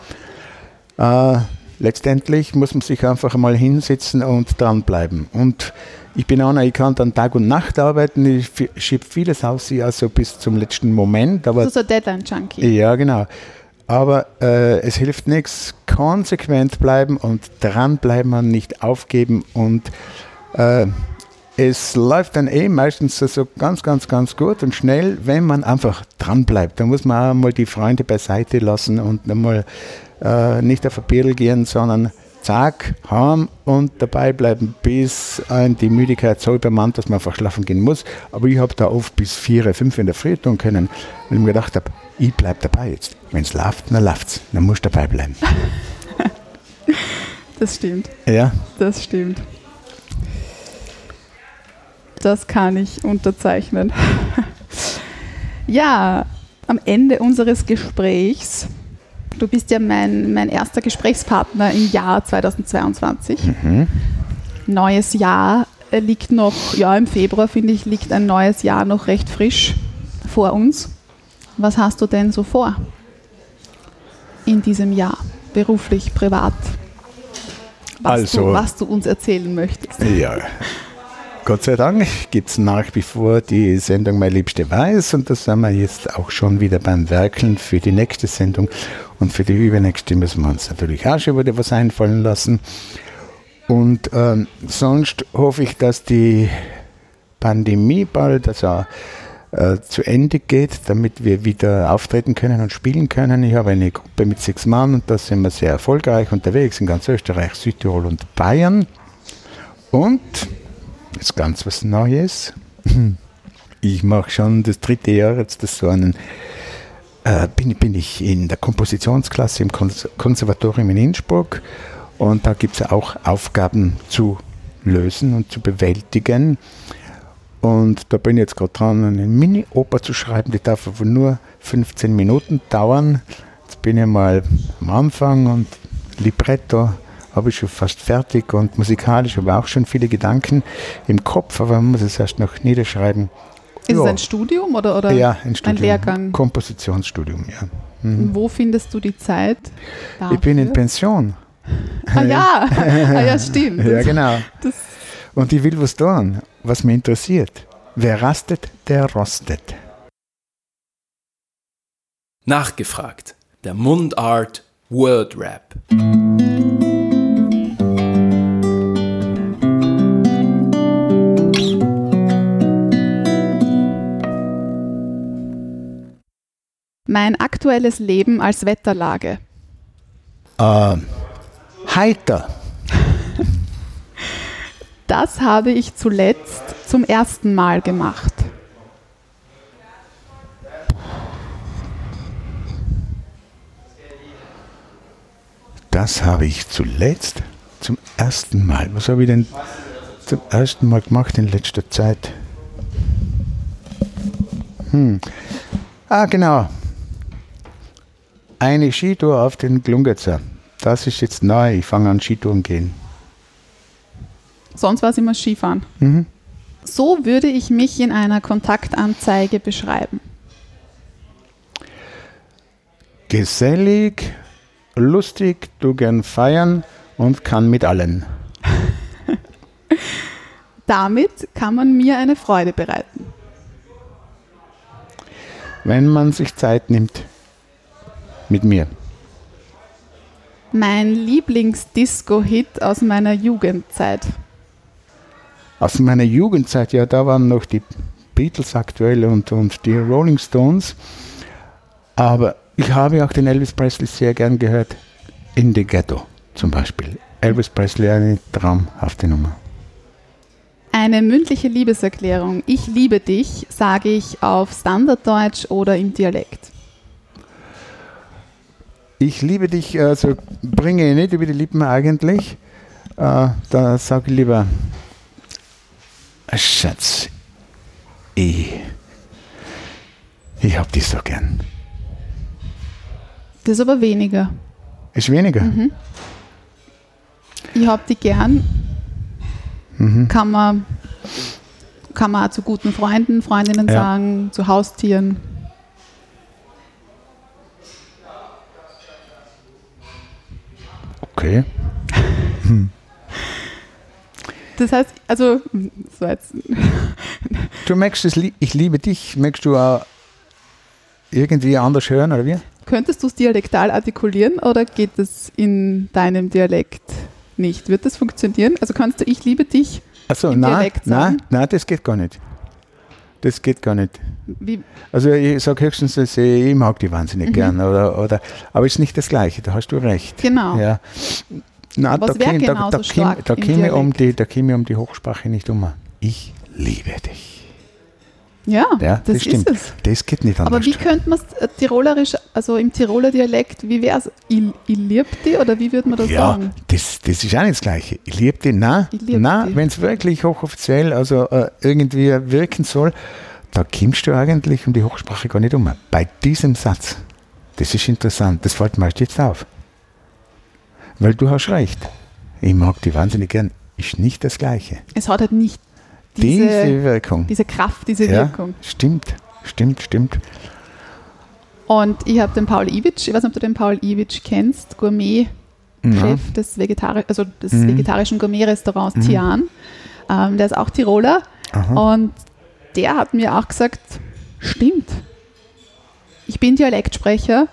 Speaker 1: Äh, letztendlich muss man sich einfach mal hinsetzen und dranbleiben. Und ich bin einer, ich kann dann Tag und Nacht arbeiten, ich schiebe vieles aus, also bis zum letzten Moment, aber
Speaker 7: Das ist ein Deadline-Junkie.
Speaker 1: ja, genau. Aber äh, es hilft nichts. Konsequent bleiben und dranbleiben und nicht aufgeben. Und äh, es läuft dann eh meistens so- ganz, ganz, ganz gut und schnell, wenn man einfach dranbleibt. Da muss man auch mal die Freunde beiseite lassen und einmal äh, nicht auf ein Bierl gehen, sondern zack, heim und dabei bleiben, bis ein die Müdigkeit so übermannt, dass man einfach schlafen gehen muss. Aber ich habe da oft bis vier, fünf in der Früh tun können, weil ich mir gedacht habe, ich bleibe dabei jetzt. Wenn es läuft, dann läuft's. Dann musst du dabei bleiben.
Speaker 7: Das stimmt,
Speaker 1: Ja,
Speaker 7: das stimmt. Das kann ich unterzeichnen. ja, am Ende unseres Gesprächs, du bist ja mein, mein erster Gesprächspartner im Jahr 2022. Neues Jahr äh, liegt noch, ja im Februar finde ich, liegt ein neues Jahr noch recht frisch vor uns. Was hast du denn so vor in diesem Jahr, beruflich, privat? Was,
Speaker 1: Also-
Speaker 7: du, was du uns erzählen möchtest.
Speaker 1: Ja, Gott sei Dank gibt es nach wie vor die Sendung Mein Liebste Weiß und da sind wir jetzt auch schon wieder beim Werkeln für die nächste Sendung und für die übernächste müssen wir uns natürlich auch schon wieder was einfallen lassen. Und ähm, sonst hoffe ich, dass die Pandemie bald also, äh, zu Ende geht, damit wir wieder auftreten können und spielen können. Ich habe eine Gruppe mit sechs Mann und da sind wir sehr erfolgreich unterwegs in ganz Österreich, Südtirol und Bayern. Und jetzt ganz was Neues. Ich mache schon das dritte Jahr jetzt das so einen, äh, bin, bin ich in der Kompositionsklasse im Kons Konservatorium in Innsbruck und da gibt es auch Aufgaben zu lösen und zu bewältigen. Und da bin ich jetzt gerade dran, eine Mini-Oper zu schreiben, die darf aber nur 15 Minuten dauern. Jetzt bin ich mal am Anfang und Libretto habe ich schon fast fertig und musikalisch habe ich auch schon viele Gedanken im Kopf, aber man muss es erst noch niederschreiben.
Speaker 7: Ist es
Speaker 1: Ja.
Speaker 7: ein Studium oder, oder
Speaker 1: ja, ein, Studium,
Speaker 7: Lehrgang?
Speaker 1: Kompositionsstudium, ja. Mhm.
Speaker 7: wo findest du die Zeit?
Speaker 1: Ich bin in
Speaker 7: dafür?
Speaker 1: Pension.
Speaker 7: Ah ja, ah, ja stimmt.
Speaker 1: Ja, genau.
Speaker 7: das-
Speaker 1: Und ich will was tun, was mich interessiert. Wer rastet, der rostet.
Speaker 6: Nachgefragt. Der Mundart Word Rap.
Speaker 7: Mein aktuelles Leben als Wetterlage.
Speaker 1: Äh, heiter.
Speaker 7: Das habe ich zuletzt zum ersten Mal gemacht.
Speaker 1: Das habe ich zuletzt zum ersten Mal. Was habe ich denn zum ersten Mal gemacht in letzter Zeit? Hm. Ah, genau. Eine Skitour auf den Glungetzer. Das ist jetzt neu. Ich fange an Skitouren gehen.
Speaker 7: Sonst war es immer Skifahren.
Speaker 1: Mhm.
Speaker 7: So würde ich mich in einer Kontaktanzeige beschreiben.
Speaker 1: Gesellig, lustig, du gern feiern und kann mit allen.
Speaker 7: Damit kann man mir eine Freude bereiten.
Speaker 1: Wenn man sich Zeit nimmt mit mir.
Speaker 7: Mein Lieblingsdisco-Hit aus meiner Jugendzeit.
Speaker 1: Aus meiner Jugendzeit, ja, da waren noch die Beatles aktuell und, und die Rolling Stones. Aber ich habe auch den Elvis Presley sehr gern gehört. In the Ghetto zum Beispiel. Elvis Presley, eine traumhafte Nummer.
Speaker 7: Eine mündliche Liebeserklärung. Ich liebe dich, sage ich auf Standarddeutsch oder im Dialekt.
Speaker 1: Ich liebe dich, also bringe ich nicht über die Lippen eigentlich. Äh, da sage ich lieber, Schatz, ich, ich hab dich so gern.
Speaker 7: Das ist aber weniger.
Speaker 1: Ist weniger.
Speaker 7: Mhm. Ich hab die gern.
Speaker 1: Mhm.
Speaker 7: Kann man, kann man auch zu guten Freunden, Freundinnen
Speaker 1: Ja.
Speaker 7: sagen, zu Haustieren.
Speaker 1: Okay.
Speaker 7: Das heißt, also, war jetzt,
Speaker 1: Du lie- ich liebe dich, möchtest du auch irgendwie anders hören, oder wie?
Speaker 7: könntest du es dialektal artikulieren oder geht es in deinem Dialekt nicht? Wird das funktionieren? Also kannst du Ich liebe dich,
Speaker 1: Achso, nein,
Speaker 7: Dialekt
Speaker 1: nein,
Speaker 7: sagen?
Speaker 1: nein, das geht gar nicht. Das geht gar nicht.
Speaker 7: wie,
Speaker 1: Also ich sage höchstens, ich, mag die wahnsinnig
Speaker 7: Mhm.
Speaker 1: gern, oder, oder, aber es ist nicht das Gleiche, da hast du recht.
Speaker 7: genau.
Speaker 1: Ja. Nein,
Speaker 7: Was
Speaker 1: da käme da,
Speaker 7: genauso
Speaker 1: da, käme- da käme um die, da käme ich um die Hochsprache nicht um. Ich liebe dich.
Speaker 7: Ja,
Speaker 1: Ja,
Speaker 7: das,
Speaker 1: das stimmt.
Speaker 7: ist es.
Speaker 1: Das geht nicht anders.
Speaker 7: Aber wie könnte man es tirolerisch, also im Tiroler Dialekt, wie wäre es? Ich, ich lieb dich oder wie würde man das
Speaker 1: ja,
Speaker 7: sagen?
Speaker 1: das, das ist auch nicht das Gleiche. Ich liebe dich. Nein,
Speaker 7: Ich lieb
Speaker 1: nein wenn es wirklich hochoffiziell also äh, irgendwie wirken soll, da kommst du eigentlich um die Hochsprache gar nicht um. Bei diesem Satz. Das ist interessant. Das fällt mir erst jetzt auf. Weil du hast recht. Ich mag die wahnsinnig gern. Ist nicht das Gleiche.
Speaker 7: Es hat halt nicht
Speaker 1: Diese,
Speaker 7: diese,
Speaker 1: Wirkung.
Speaker 7: diese Kraft, diese
Speaker 1: ja,
Speaker 7: Wirkung.
Speaker 1: Stimmt, stimmt, stimmt.
Speaker 7: Und ich habe den Paul Iwitsch, ich weiß nicht, ob du den Paul Iwitsch kennst, Gourmet-Chef
Speaker 1: Ja.
Speaker 7: des, Vegetari also des
Speaker 1: Mhm.
Speaker 7: vegetarischen Gourmet-Restaurants
Speaker 1: Mhm.
Speaker 7: Tian. Ähm, der ist auch Tiroler
Speaker 1: Aha.
Speaker 7: und der hat mir auch gesagt, stimmt, ich bin Dialektsprecher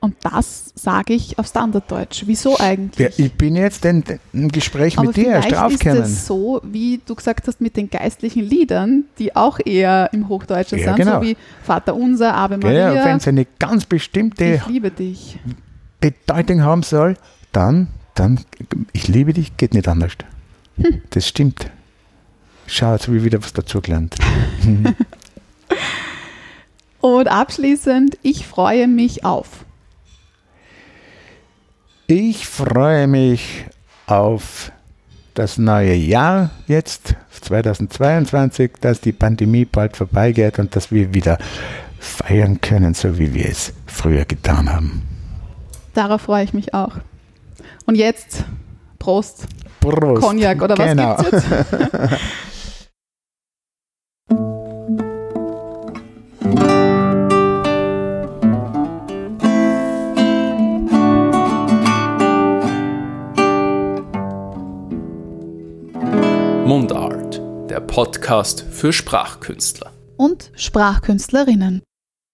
Speaker 7: und das sage ich auf Standarddeutsch. Wieso eigentlich?
Speaker 1: Ja, ich bin jetzt in, im Gespräch
Speaker 7: Aber
Speaker 1: mit dir erst
Speaker 7: vielleicht ist es so, wie du gesagt hast, mit den geistlichen Liedern, die auch eher im Hochdeutschen
Speaker 1: Ja,
Speaker 7: sind,
Speaker 1: genau.
Speaker 7: so wie Vater Unser, Ave
Speaker 1: Ja,
Speaker 7: Maria,
Speaker 1: wenn es eine ganz bestimmte
Speaker 7: ich liebe dich.
Speaker 1: Bedeutung haben soll, dann, dann, ich liebe dich, geht nicht anders.
Speaker 7: Hm.
Speaker 1: Das stimmt. Schau, jetzt habe ich wieder was dazugelernt.
Speaker 7: Und abschließend, ich freue mich auf.
Speaker 1: Ich freue mich auf das neue Jahr jetzt, 2022, dass die Pandemie bald vorbeigeht und dass wir wieder feiern können, so wie wir es früher getan haben.
Speaker 7: Darauf freue ich mich auch. Und jetzt, Prost,
Speaker 1: Prost.
Speaker 7: Cognac oder was
Speaker 1: Genau.
Speaker 7: gibt's jetzt?
Speaker 6: Podcast für Sprachkünstler.
Speaker 7: Und Sprachkünstlerinnen.